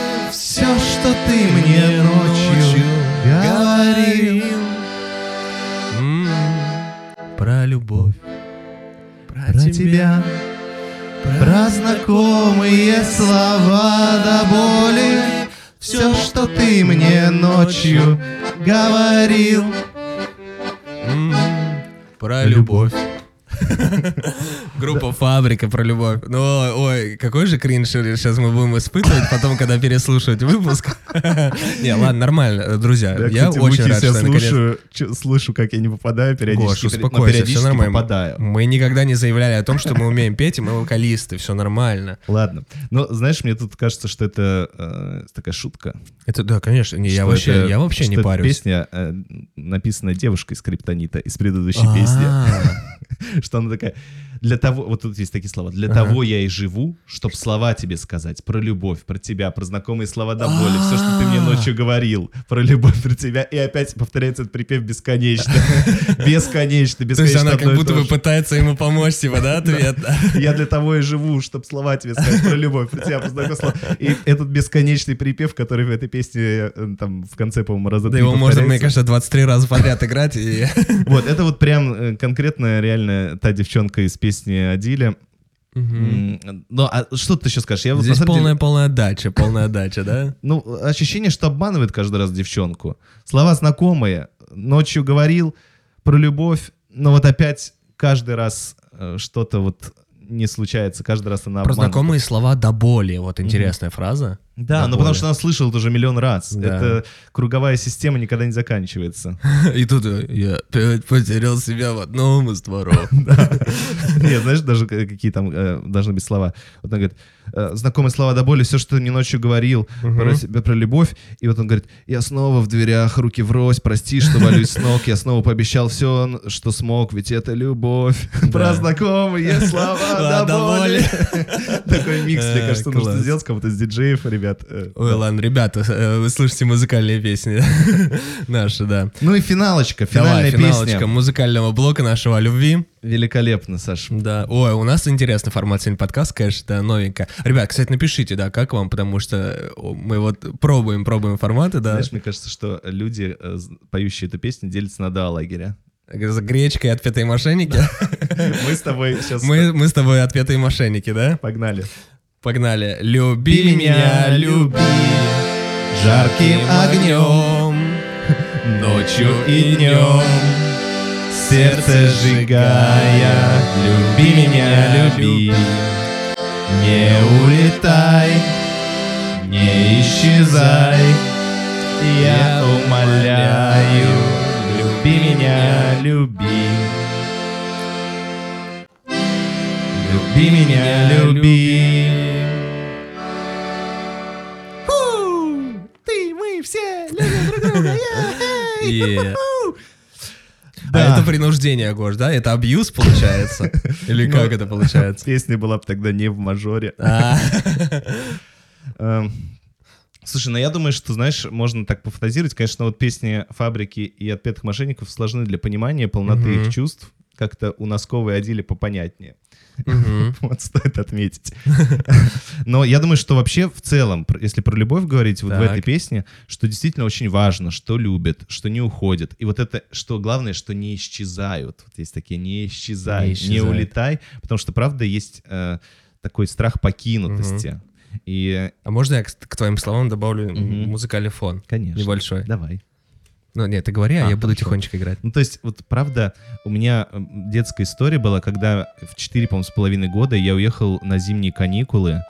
Все, что ты мне ночью говорил. Про любовь. Про тебя, про знакомые слова до боли. Все, что ты мне ночью говорил. Про любовь. Группа Фабрика про любовь. Ну, ой, какой же кринж сейчас мы будем испытывать потом, когда переслушивать выпуск. Не, ладно, нормально, друзья. Я очень рад, что наконец... слышу, как я не попадаю периодически. Гош, но успокойся, все нормально. Мы никогда не заявляли о том, что мы умеем петь, и мы вокалисты, все нормально. Ладно. Но знаешь, мне тут кажется, что это э, такая шутка. Это, да, конечно, не, я вообще, я вообще не парюсь. песня э, написана девушкой из Криптонита из предыдущей песни. Что она такая, для того, вот тут есть такие слова, для Ага. того я и живу, чтобы слова тебе сказать про любовь, про тебя, про знакомые слова до боли, все, что ты мне А. ночью говорил, про любовь, про тебя, и опять повторяется этот припев бесконечно, бесконечно, То есть бесконечно она как будто то бы пытается ему помочь, типа, да, ответ? Я для того и живу, чтобы слова тебе сказать про любовь, про тебя, про знакомые слова. И этот бесконечный припев, который в этой песне э, там в конце, по-моему, раза Да его можно, мне кажется, 23 раза подряд играть. Вот, это вот прям э, конкретно реально та девчонка из песни Адиля. М, Ну, а что ты еще скажешь? Я вот Здесь самом деле- полная, полная отдача, полная отдача, да? Ну, ощущение, что обманывает каждый раз девчонку. Слова знакомые. Ночью говорил про любовь, но вот опять каждый раз э, что-то вот не случается. Каждый раз она Про обманывает. знакомые слова до боли, вот интересная фраза. Да, До ну потому что она слышала это уже миллион раз. Да. Это круговая система никогда не заканчивается. И тут я опять потерял себя в одном из дворов. Нет, знаешь, даже какие там э, должны быть слова. Вот он говорит, э, знакомые слова до боли, все, что ты мне ночью говорил про себя, про любовь. И вот он говорит, я снова в дверях, руки врозь, прости, что валюсь с ног, я снова пообещал все, что смог, ведь это любовь. Про знакомые слова до боли. Такой микс, мне Э, кажется, нужно сделать кому-то из диджеев, ребят. Э, Ой, ладно, ребята, э, вы слышите музыкальные песни наши, да. Ну и финалочка, Давай, финальная финалочка песня. музыкального блока нашего о любви. Великолепно, Саш. Да. Ой, у нас интересный формат сегодня подкаст, конечно, да, новенько. Ребят, кстати, напишите, да, как вам, потому что э, мы вот пробуем, пробуем форматы, да. Знаешь, мне кажется, что люди, поющие эту песню, делятся на два лагеря. За гречкой отпетые мошенники. Мы с тобой сейчас Мы, мы с тобой отпетые мошенники, да? погнали. Погнали. Люби меня, люби жарким огнем, ночью и днем, сердце сжигая, люби меня, люби, не улетай, не исчезай, я умоляю, люби меня, люби. Люби меня, люби. Ты, мы все любим друг друга. Е. Да. А это принуждение, Гош, да? Это абьюз получается? Или как это получается? Песня была бы тогда не в мажоре. А, Эм, Слушай, ну я думаю, что, знаешь, можно так пофантазировать. Конечно, вот песни «Фабрики» и «Отпетых мошенников» сложны для понимания полноты их чувств. Как-то у Носкова и Адили попонятнее. Вот стоит отметить. Но я думаю, что вообще в целом, если про любовь говорить вот в этой песне, что действительно очень важно, что любят, что не уходят. И вот это, что главное, что не исчезают. Вот есть такие «не исчезай», Не «не, исчезают. улетай», потому что, правда, есть э, такой страх покинутости. И, А можно я к, твоим словам добавлю музыкальный фон? конечно. Небольшой. Давай. Ну, нет, ты говори, а, А, я буду хорошо. тихонечко играть. Ну, то есть, вот правда, у меня м, детская история была, когда в 4, по-моему, с половиной года я уехал на зимние каникулы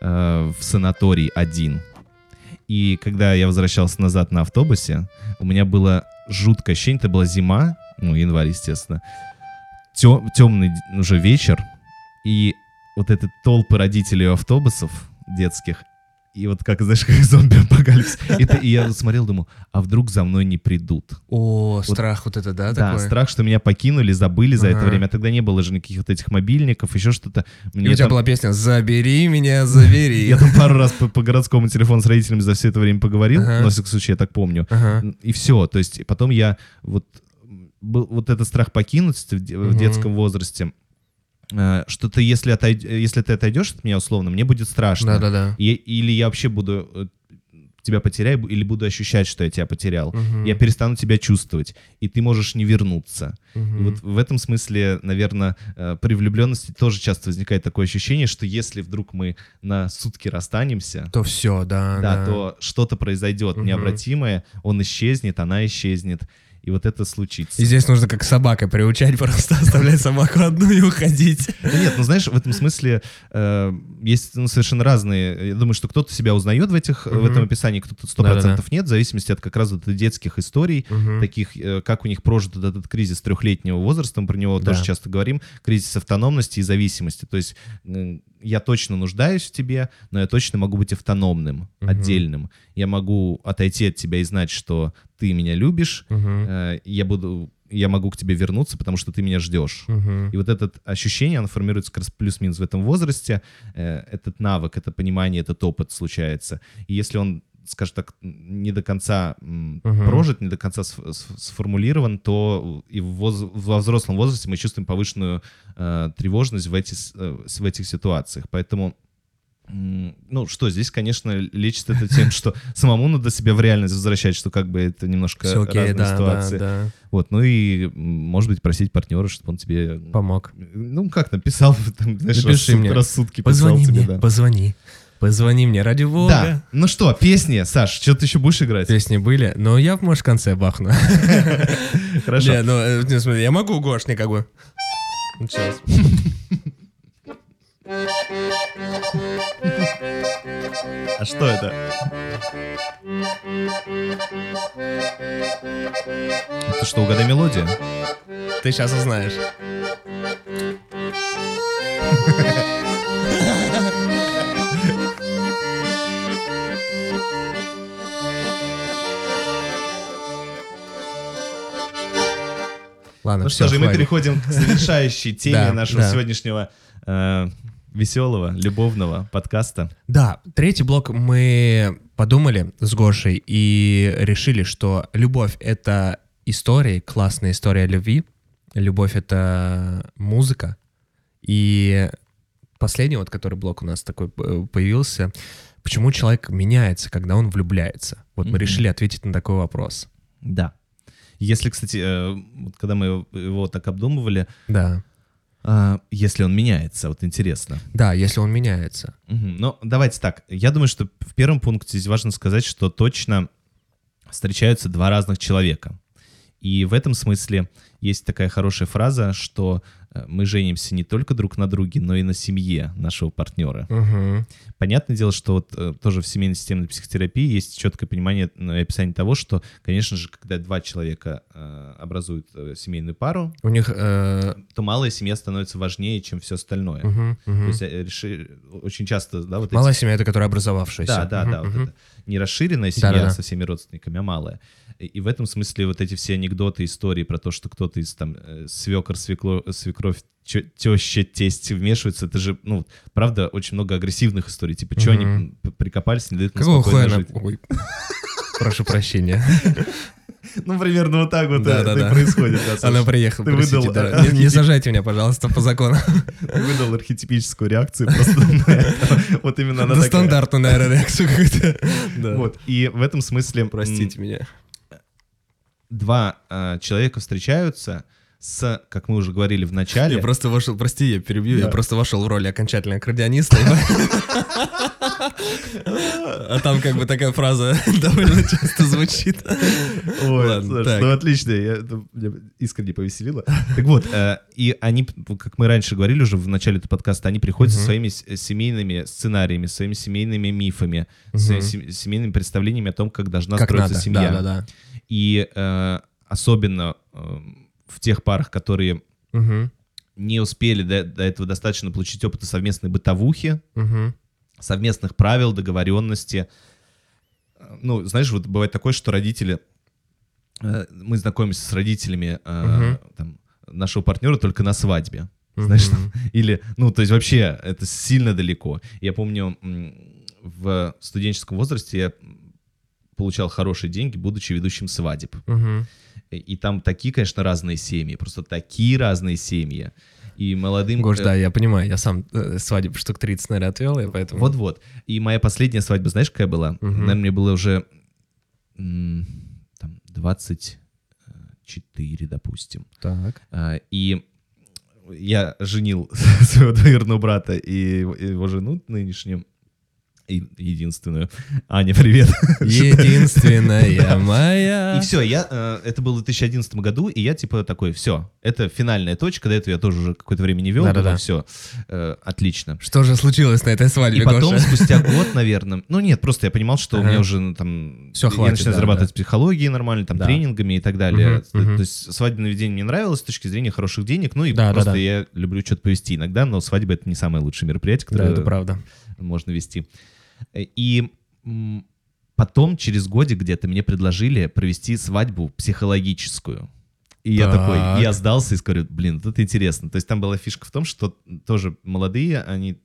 э, в санаторий один. И когда я возвращался назад на автобусе, у меня было жуткое ощущение, это была зима, ну, январь, естественно, темный уже вечер, и вот эти толпы родителей автобусов детских, и вот как, знаешь, как зомби-апокалипсис. И, ты- и я вот смотрел, думаю, а вдруг за мной не придут? О, страх вот это, да, Да, такой? страх, что меня покинули, забыли за это Ага. время. Тогда не было же никаких вот этих мобильников, еще что-то. И Мне у тебя там- была песня «Забери меня, забери». Я там пару раз по, по городскому телефону с родителями за все это время поговорил, Ага. но, во всяком случае, я так помню. Ага. И все. То есть потом я вот был вот этот страх покинутости в, в детском возрасте. Э, что ты, если, отойд- если ты отойдешь от меня условно, мне будет страшно. Да-да-да. Или я вообще буду э, тебя потеряю или буду ощущать, что я тебя потерял. Мгм. Я перестану тебя чувствовать, и ты можешь не вернуться. И Мгм. вот в этом смысле, наверное, э, при влюбленности тоже часто возникает такое ощущение, что если вдруг мы на сутки расстанемся, То все, да, да, то что-то произойдет Мгм. необратимое, он исчезнет, она исчезнет, и вот это случится. И здесь нужно как собакой приучать, просто оставлять собаку одну и уходить. Нет, ну знаешь, в этом смысле э, есть ну, совершенно разные. Я думаю, что кто-то себя узнает в этих в этом описании, кто-то сто процентов нет, в зависимости от как раз вот детских историй, таких, э, как у них прожит этот кризис трехлетнего возраста, мы про него тоже часто говорим, кризис автономности и зависимости. То есть я точно нуждаюсь в тебе, но я точно могу быть автономным, Мгм. отдельным. Я могу отойти от тебя и знать, что ты меня любишь, Мгм. э, я буду, я могу к тебе вернуться, потому что ты меня ждешь. Мгм. И вот это ощущение, оно формируется как раз плюс-минус в этом возрасте. Э, Этот навык, это понимание, этот опыт случается. И если он, скажем так, не до конца Мгм. прожит, не до конца сф- сф- сформулирован, то и воз- во взрослом возрасте мы чувствуем повышенную э, тревожность в, эти, э, в этих ситуациях. Поэтому ну что, здесь, конечно, лечит это тем, что самому надо себя в реальность возвращать, что как бы это немножко Всё окей, разные да, да, ситуации. да. Вот, ну и, может быть, просить партнера, чтобы он тебе Помог. ну, как написал, там, знаешь, Напиши мне. рассудки Позвони писал мне, тебе, да. позвони. Позвони мне, ради бога. Да, ну что, песни, Саш, что ты еще будешь играть? Песни были, но я, может, в конце бахну. Хорошо. Не, ну, э, не, смотри, я могу Гошни как бы. Ну, Сейчас. А что это? Это что, угадай мелодию? Ты сейчас узнаешь. Ладно, Ну всё, что же, мы переходим к завершающей теме нашего сегодняшнего э, веселого, любовного подкаста. Да, третий блок мы подумали с Гошей и решили, что любовь — это истории, классная история любви. Любовь — это музыка. И последний вот, который блок у нас такой э, появился, почему человек меняется, когда он влюбляется? Вот мы Мгм. решили ответить на такой вопрос. Да. Если, кстати, э, вот когда мы его, так обдумывали, Да. э, если он меняется, вот интересно. Да, если он меняется. Мгм. Ну, давайте так. Я думаю, что в первом пункте здесь важно сказать, что точно встречаются два разных человека. И в этом смысле есть такая хорошая фраза, что мы женимся не только друг на друге, но и на семье нашего партнера. Мгм. Понятное дело, что вот э, тоже в семейной системной психотерапии есть четкое понимание ну, и описание того, что, конечно же, когда два человека э, образуют э, семейную пару, У них... э, то малая семья становится важнее, чем все остальное. мгм, То мгм. есть э, реши- очень часто, да, вот эти Малая семья — это которая образовавшаяся. да, да, Мгм, да. Вот мгм. это не расширенная семья Да-да-да. со всеми родственниками, а малая. И в этом смысле вот эти все анекдоты, истории про то, что кто-то из там э, свекор, свекло, свекровь, чё- теща, тесть вмешиваются, это же, ну, правда, очень много агрессивных историй. Типа, что они прикопались, не дают Какого спокойно жить. Ой. Прошу прощения. Ну, примерно вот так вот Да, это да, и да. происходит. да. Она приехала, Ты выдал, да. а, Не- Не сажайте меня, пожалуйста, по закону. Ты выдал архетипическую реакцию просто. Вот именно она Да стандартную, наверное, реакцию какую-то. Да. Вот, и в этом смысле... Простите меня. Два э, человека встречаются с, как мы уже говорили в начале, Я просто вошел, прости, я перебью, я просто вошел в роль окончательно аккордеониста. А там как бы такая фраза довольно часто звучит. Ой, ну отлично, меня искренне повеселило. Так вот, э, и они, как мы раньше говорили уже в начале этого подкаста, они приходят со своими семейными сценариями, своими семейными мифами, своими семейными представлениями о том, как должна строиться семья. И э, особенно э, в тех парах, которые Мгм, не успели до, до этого достаточно получить опыта совместной бытовухи, мгм. совместных правил, договоренности. Э, Ну, знаешь, вот бывает такое, что родители, э, мы знакомимся с родителями э, Мгм. там, нашего партнера только на свадьбе. Знаешь, там, или, ну, то есть вообще это сильно далеко. Я помню, в студенческом возрасте я получал хорошие деньги, будучи ведущим свадеб. И- И там такие, конечно, разные семьи, просто такие разные семьи. И молодым... Гош, да, я понимаю, я сам э, свадеб штук 30, наверное, отвел, и поэтому... Вот-вот. И моя последняя свадьба, знаешь, какая была? Мгм. Наверное, мне было уже там 24, допустим. Так. А, И я женил своего двоюродного брата и его жену нынешнюю, единственную. Аня, привет. Единственная моя. И все, я, э, это было в 2011 году, и я типа такой, все, это финальная точка, до этого я тоже уже какое-то время не вел, Да-да-да. все, отлично. Что же случилось на этой свадьбе, И потом, спустя год, наверное, ну нет, просто я понимал, что у меня уже ну, там... Всё, я хватит, начинаю да, зарабатывать да. психологией нормально, там, Да. тренингами и так далее. То есть свадебное ведение мне нравилось с точки зрения хороших денег, ну и Да, да, просто да. я люблю что-то повести иногда, но свадьба — это не самое лучшее мероприятие, Да, которое это правда. можно вести. И м, потом, через годик где-то, мне предложили провести свадьбу психологическую. И я такой, Так. я сдался и говорю, блин, тут интересно. То есть там была фишка в том, что тоже молодые, они,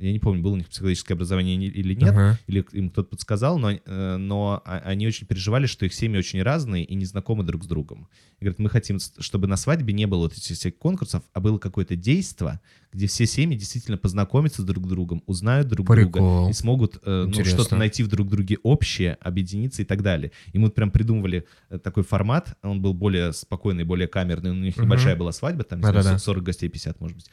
я не помню, было у них психологическое образование ни- или нет, Ага. или им кто-то подсказал, но, э, но а- они очень переживали, что их семьи очень разные и не знакомы друг с другом. И говорят, мы хотим, чтобы на свадьбе не было вот этих всех конкурсов, а было какое-то действо, где все семьи действительно познакомятся друг с другом, узнают друг друга Прикол. и смогут э, ну, что-то найти в друг друге общее, объединиться и так далее. И мы прям придумывали э, такой формат, он был более спокойный, более камерный, у них Мгм. небольшая была свадьба, там не знаю, Да-да-да. 40 гостей, 50, может быть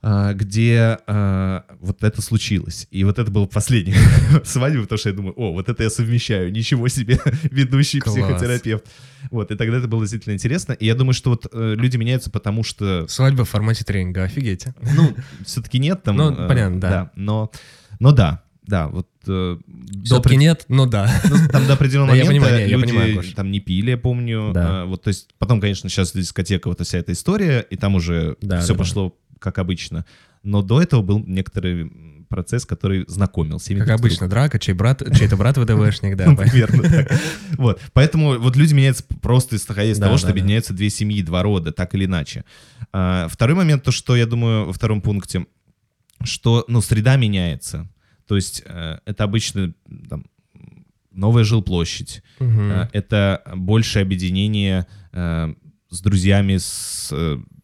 где а, вот это случилось. И вот это было последняя свадьба, потому что я думаю, о, вот это я совмещаю, ничего себе, ведущий Класс. психотерапевт. Вот, и тогда это было действительно интересно. И я думаю, что вот э, люди меняются, потому что, Свадьба в формате тренинга, офигеть. ну, все-таки нет там... Ну, э, понятно, да. но, но да, да, вот... э, Все-таки опре- нет, но да. ну, там до определенного Да, я момента понимаю, не, я люди понимаю, там не пили, я помню. Да. А, вот, то есть потом, конечно, сейчас дискотека, вот вся эта история, и там уже Да, все да, да. Как обычно. Но до этого был некоторый процесс, который знакомил семьи. Как друг обычно, драка, чей брат, чей-то брат ВДВшник, да. другом. Ну. Вот. Поэтому вот люди меняются просто исходя из того, что объединяются две семьи, два рода, так или иначе. А, Второй момент, то, что я думаю во втором пункте, что, ну, среда меняется. То есть э, это обычно там, новая жилплощадь. Э, Это большее объединение э, с друзьями, с,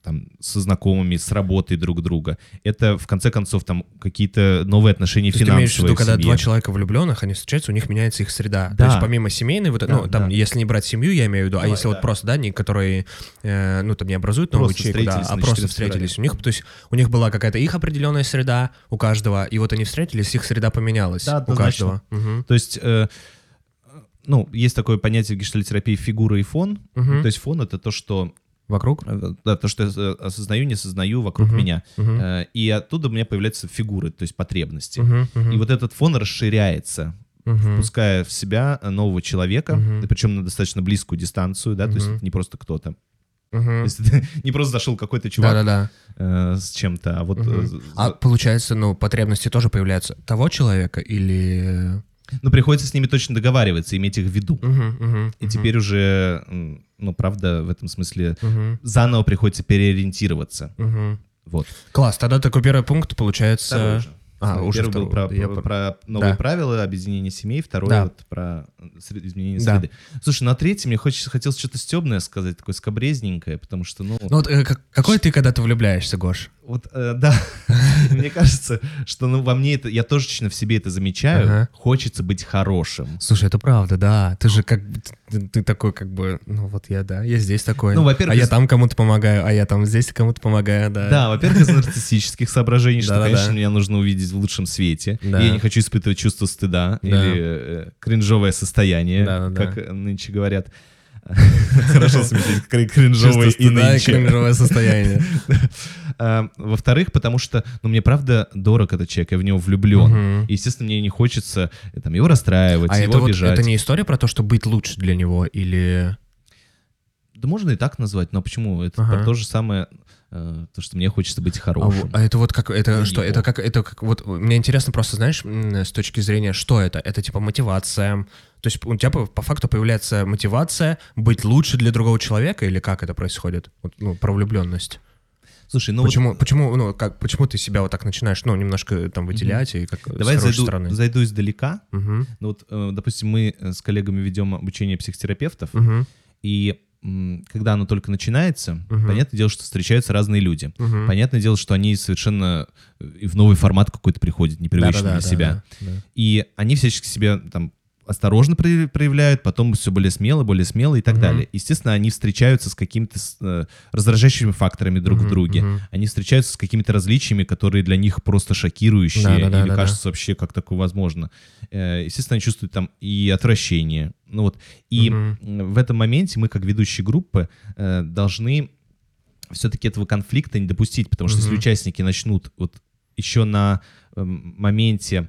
там, со знакомыми, с работой друг друга. Это, в конце концов, там какие-то новые отношения То есть ты имеешь в финансовые виду, в когда два человека влюбленных, они встречаются, у них меняется их среда. То Да. есть помимо семейной, вот, Да, ну, там, да. если не брать семью, я имею в виду, а Давай, если вот да. просто, да, не, которые, э, ну, там, не образуют новую Просто ячейку, да, а просто 14 встретились. У них, то есть у них была какая-то их определенная среда у каждого, и вот они встретились, их среда поменялась Да, у каждого. Мгм. То есть, э, ну, есть такое понятие в гештальтерапии фигура и фон. Мгм. То есть фон — это то, что, Вокруг? э, да, то, что я э, осознаю, не осознаю вокруг Мгм. меня. Э, И оттуда у меня появляются фигуры, то есть потребности. Мгм, мгм, И вот этот фон расширяется. мгм. впуская в себя нового человека, и причем на достаточно близкую дистанцию, да, то есть это не просто кто-то. Мгм. То есть это не просто зашел какой-то чувак Да-да-да. э, с чем-то, а вот... Мгм. э, А получается, ну, потребности тоже появляются того человека или... Ну, приходится с ними точно договариваться, иметь их в виду. Мгм, мгм, И мгм, теперь уже, ну, правда, в этом смысле мгм, заново приходится переориентироваться. мгм. Вот. Класс, тогда такой первый пункт получается... А, Первый уже был второй. про, Я про- новые Да. правила объединения семей, второй Да. вот про э, сред- изменение Да. среды. Слушай, на третьем мне хочется, хотелось что-то стебное сказать, такое скобрезненькое, потому что, ну, Ну вот э, как- какой ты, когда ты влюбляешься, Гош? Вот, э, да, мне кажется, что, ну, во мне это, я точно в себе это замечаю, Ага. хочется быть хорошим. Слушай, это правда, да. Ты же как бы, ты, ты такой как бы, ну вот я, да, я здесь такой. Ну, во-первых, а я из- там кому-то помогаю, а я там здесь кому-то помогаю, да. Да, во-первых, из нарциссических соображений, что, конечно, меня нужно увидеть в лучшем свете. Да. И я не хочу испытывать чувство стыда Да. или э, кринжовое состояние, как нынче говорят. Хорошо кри- кринжовое и нынче. кринжовое состояние. А, Во-вторых, потому что, ну, мне правда дорог этот человек, я в него влюблен. И, естественно, мне не хочется э, там, его расстраивать, А его это вот, обижать. это не история про то, что быть лучше для него или... Да можно и так назвать, но почему? Это Ага. про то же самое, э, то, что мне хочется быть А, хорошим. в- а это вот как, это Для что, него. это как, это как, вот мне интересно просто, знаешь, с точки зрения, что это? Это типа мотивация, то есть у тебя по, по факту появляется мотивация быть лучше для другого человека или как это происходит? Вот, ну, про влюбленность. Слушай, ну вот почему, почему, ну, как, почему ты себя вот так начинаешь, ну, немножко там выделять и как давай с зайду, стороны? зайду издалека. Мгм, Ну вот, э, допустим, мы с коллегами ведем обучение психотерапевтов, мгм, и когда оно только начинается, Мгм. понятное дело, что встречаются разные люди. Мгм. Понятное дело, что они совершенно э, в новый формат какой-то приходят, непривычный Да-да-да, для себя. да, да. И они всячески себя там осторожно прояв- проявляют, потом все более смело, более смело и так Мгм. далее. Естественно, они встречаются с какими-то э, раздражающими факторами друг в Мгм, друге. мгм. Они встречаются с какими-то различиями, которые для них просто шокирующие Да-да-да, или да-да. кажется вообще, как такое возможно. Э, Естественно, они чувствуют там и отвращение. Ну вот. И м, в этом моменте мы, как ведущие группы, э, должны все-таки этого конфликта не допустить, потому что если Мгм. участники начнут вот еще на эм, моменте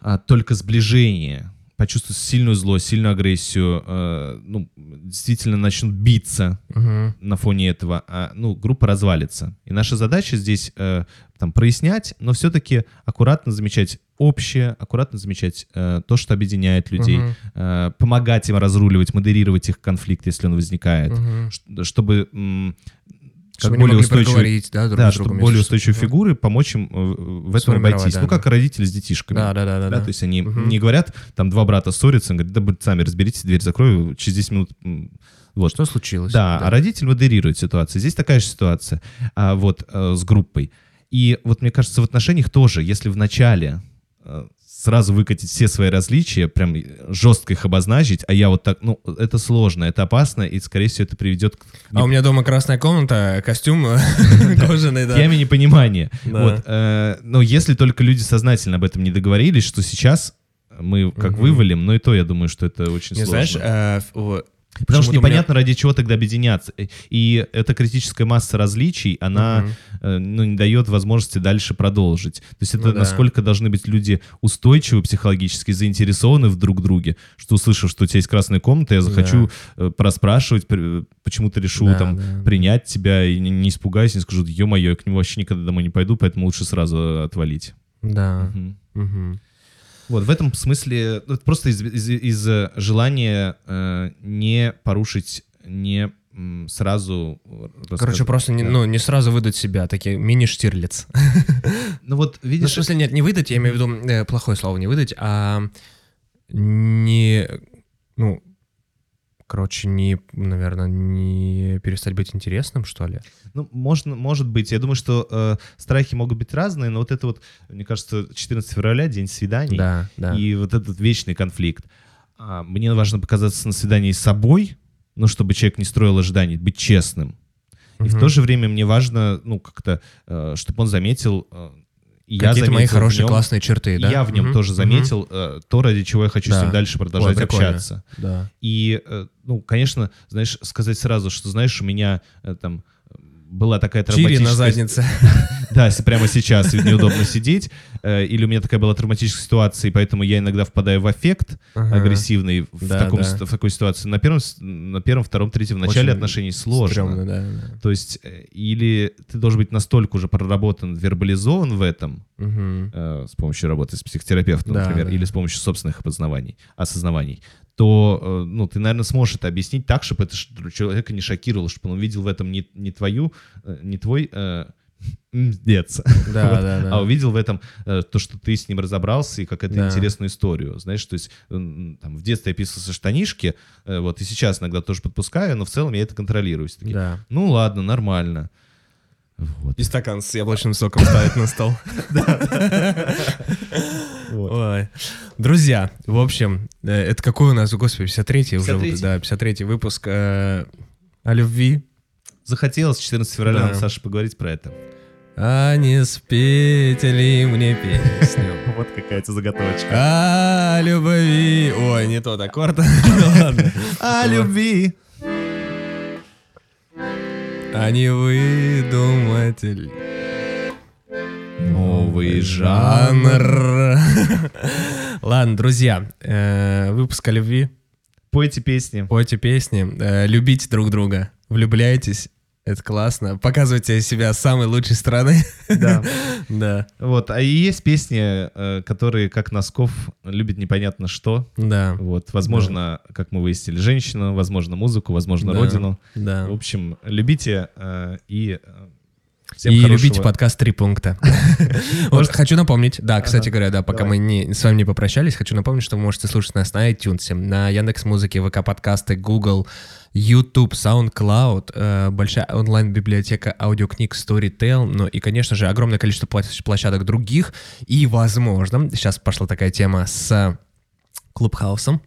а, только сближения, почувствуют сильную злость, сильную агрессию, э, ну, действительно начнут биться Мгм. на фоне этого, а, ну, группа развалится. И наша задача здесь э, там прояснять, но все-таки аккуратно замечать общее, аккуратно замечать э, то, что объединяет людей, Мгм. э, помогать им разруливать, модерировать их конфликт, если он возникает, ш- чтобы как Чтобы более устойчивые, да, друг да, чтобы более устойчивые Мгм. фигуры помочь им э, в этом обойтись. да, ну, как да. родители с детишками. Да, да, да, да, Да, да. то есть они Мгм. не говорят, там два брата ссорятся, говорят, да, сами разберитесь, дверь закрою, через 10 минут. Вот. Что случилось? Да, а родитель модерирует ситуацию. Здесь такая же ситуация а, вот э, с группой. И вот мне кажется, в отношениях тоже, если в начале э, сразу выкатить все свои различия, прям жестко их обозначить, а я вот так, ну, это сложно, это опасно, и, скорее всего, это приведет к А у меня дома красная комната, костюм кожаный, да. яме непонимания. Вот, э, но если только люди сознательно об этом не договорились, что сейчас мы как вывалим, но и то, я думаю, что это очень сложно. знаешь, э, Потому что у меня- непонятно, ради чего тогда объединяться. И эта критическая масса различий, она э, ну, не дает возможности дальше продолжить. То есть это Ну да. насколько должны быть люди устойчивы психологически, заинтересованы в друг друге, что услышав, что у тебя есть красная комната, я захочу э, проспрашивать, почему ты решил Да, там да, да. принять тебя, и не, не испугаюсь, не скажу, ё-моё, я к нему вообще никогда домой не пойду, поэтому лучше сразу отвалить. Да. Мгм. Мгм. Вот, в этом смысле, ну, просто из, из- из, э, желания э, не порушить, не сразу... Короче, рассказать. просто не, ну, не сразу выдать себя, такие мини-штирлиц. Ну вот, Ну, в видишь, смысле, нет, не выдать, я имею в виду, э, плохое слово не выдать, а не, ну, короче, не, наверное, не перестать быть интересным, что ли. Ну, можно, может быть. Я думаю, что э, страхи могут быть разные, но вот это вот, мне кажется, 14 февраля, день свиданий, Да, да. и вот этот вечный конфликт. А, мне важно показаться на свидании с собой, ну, чтобы человек не строил ожиданий, быть честным. И в Мгм. то же время мне важно, ну, как-то, чтобы он заметил, э, я Какие-то мои хорошие, нем, классные черты, да? я в нем Мгм, тоже заметил э, то, ради чего я хочу с Да. ним дальше продолжать Ой, прикольно. общаться. Да. И, э, ну, конечно, знаешь, сказать сразу, что, знаешь, у меня э, там была такая Чири на травматическая... заднице. Да, прямо сейчас неудобно сидеть. э, Или у меня такая была травматическая ситуация, и поэтому я иногда впадаю в аффект Ага. агрессивный в, Да, таком, да. с- в такой ситуации. На первом, на первом, втором, третьем, в начале Очень отношений сложно. Стрёмно, да, да. То есть, э, или ты должен быть настолько уже проработан, вербализован в этом, э, с помощью работы с психотерапевтом, Да, например, да. или с помощью собственных опознаваний, осознаваний, то, э, ну, ты, наверное, сможешь это объяснить так, чтобы это человека не шокировало, чтобы он увидел в этом не, не твою, э, не твой э, мздец, Да, Вот. да, да. а увидел в этом э, то, что ты с ним разобрался и какую-то Да. интересную историю. Знаешь, то есть м, там, в детстве я писался штанишки, э, вот, и сейчас иногда тоже подпускаю, но в целом я это контролирую. Все-таки, Да. Ну ладно, нормально. Вот. И стакан с яблочным соком ставить на стол. Вот. Ой. Друзья, в общем, э, это какой у нас, господи, 53-й уже, 53-й. да, 53-й выпуск э, о любви. Захотелось 14 февраля Да. нам, Саша, поговорить про это. А не спейте ли мне песню? Вот какая-то заготовочка. О любви. Ой, не тот аккорд. Ну ладно. О любви. А не выдуматель. Новый Жанр. Ладно, друзья, э, выпуск о любви. Пойте песни. Пойте песни, э, любите друг друга, влюбляйтесь. Это классно. Показывайте себя с самой лучшей стороны. Да. Да, Вот. А и есть песни, э, которые, как Носков, любят непонятно что. да, Вот. Возможно, как мы выяснили, женщину, возможно, музыку, возможно, Да. родину. да. В общем, любите и Всем и хорошего- любите подкаст «Три пункта». Вот хочу напомнить, да, кстати говоря, да, пока мы не- с вами не попрощались, хочу напомнить, что вы можете слушать нас на iTunes, на Яндекс.Музыке, ВК-подкасты, Google, YouTube, SoundCloud, э, большая онлайн-библиотека аудиокниг Storytel, ну и, конечно же, огромное количество площадок других. И, возможно, сейчас пошла такая тема с Клубхаусом,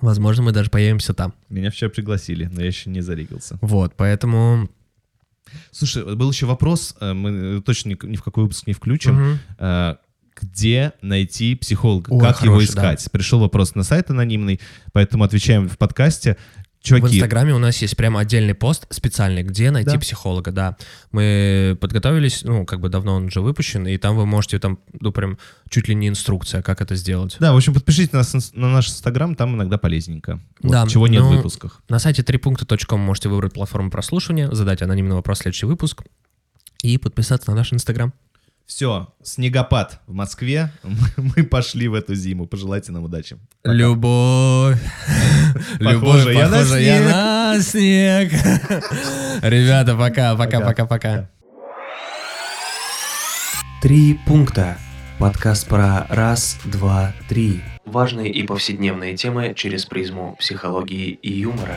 возможно, мы даже появимся там. Меня вчера пригласили, но я еще не зарегался. Вот, поэтому... Слушай, был еще вопрос, э, мы точно ни в какой выпуск не включим. Э, Где найти психолога? Ой, как его хороший, да. искать? Пришел вопрос на сайт анонимный, поэтому отвечаем в подкасте. В Чуваки, Инстаграме у нас есть прямо отдельный пост специальный, где найти Да. психолога, да. Мы подготовились, ну, как бы давно он уже выпущен, и там вы можете, там, ну, прям чуть ли не инструкция, как это сделать. да, в общем, подпишитесь на, на наш инстаграм, там иногда полезненько. Вот, Да, чего нет в ну, выпусках. На сайте 3.com можете выбрать платформу прослушивания, задать анонимный вопрос в следующий выпуск и подписаться на наш Инстаграм. Все, снегопад в Москве. Мы пошли в эту зиму. Пожелайте нам удачи. Пока. Любовь. Похоже, я на похоже, я на снег. Ребята, пока, Пока. пока, пока. Три пункта. Подкаст про раз, два, три. Важные и повседневные темы через призму психологии и юмора.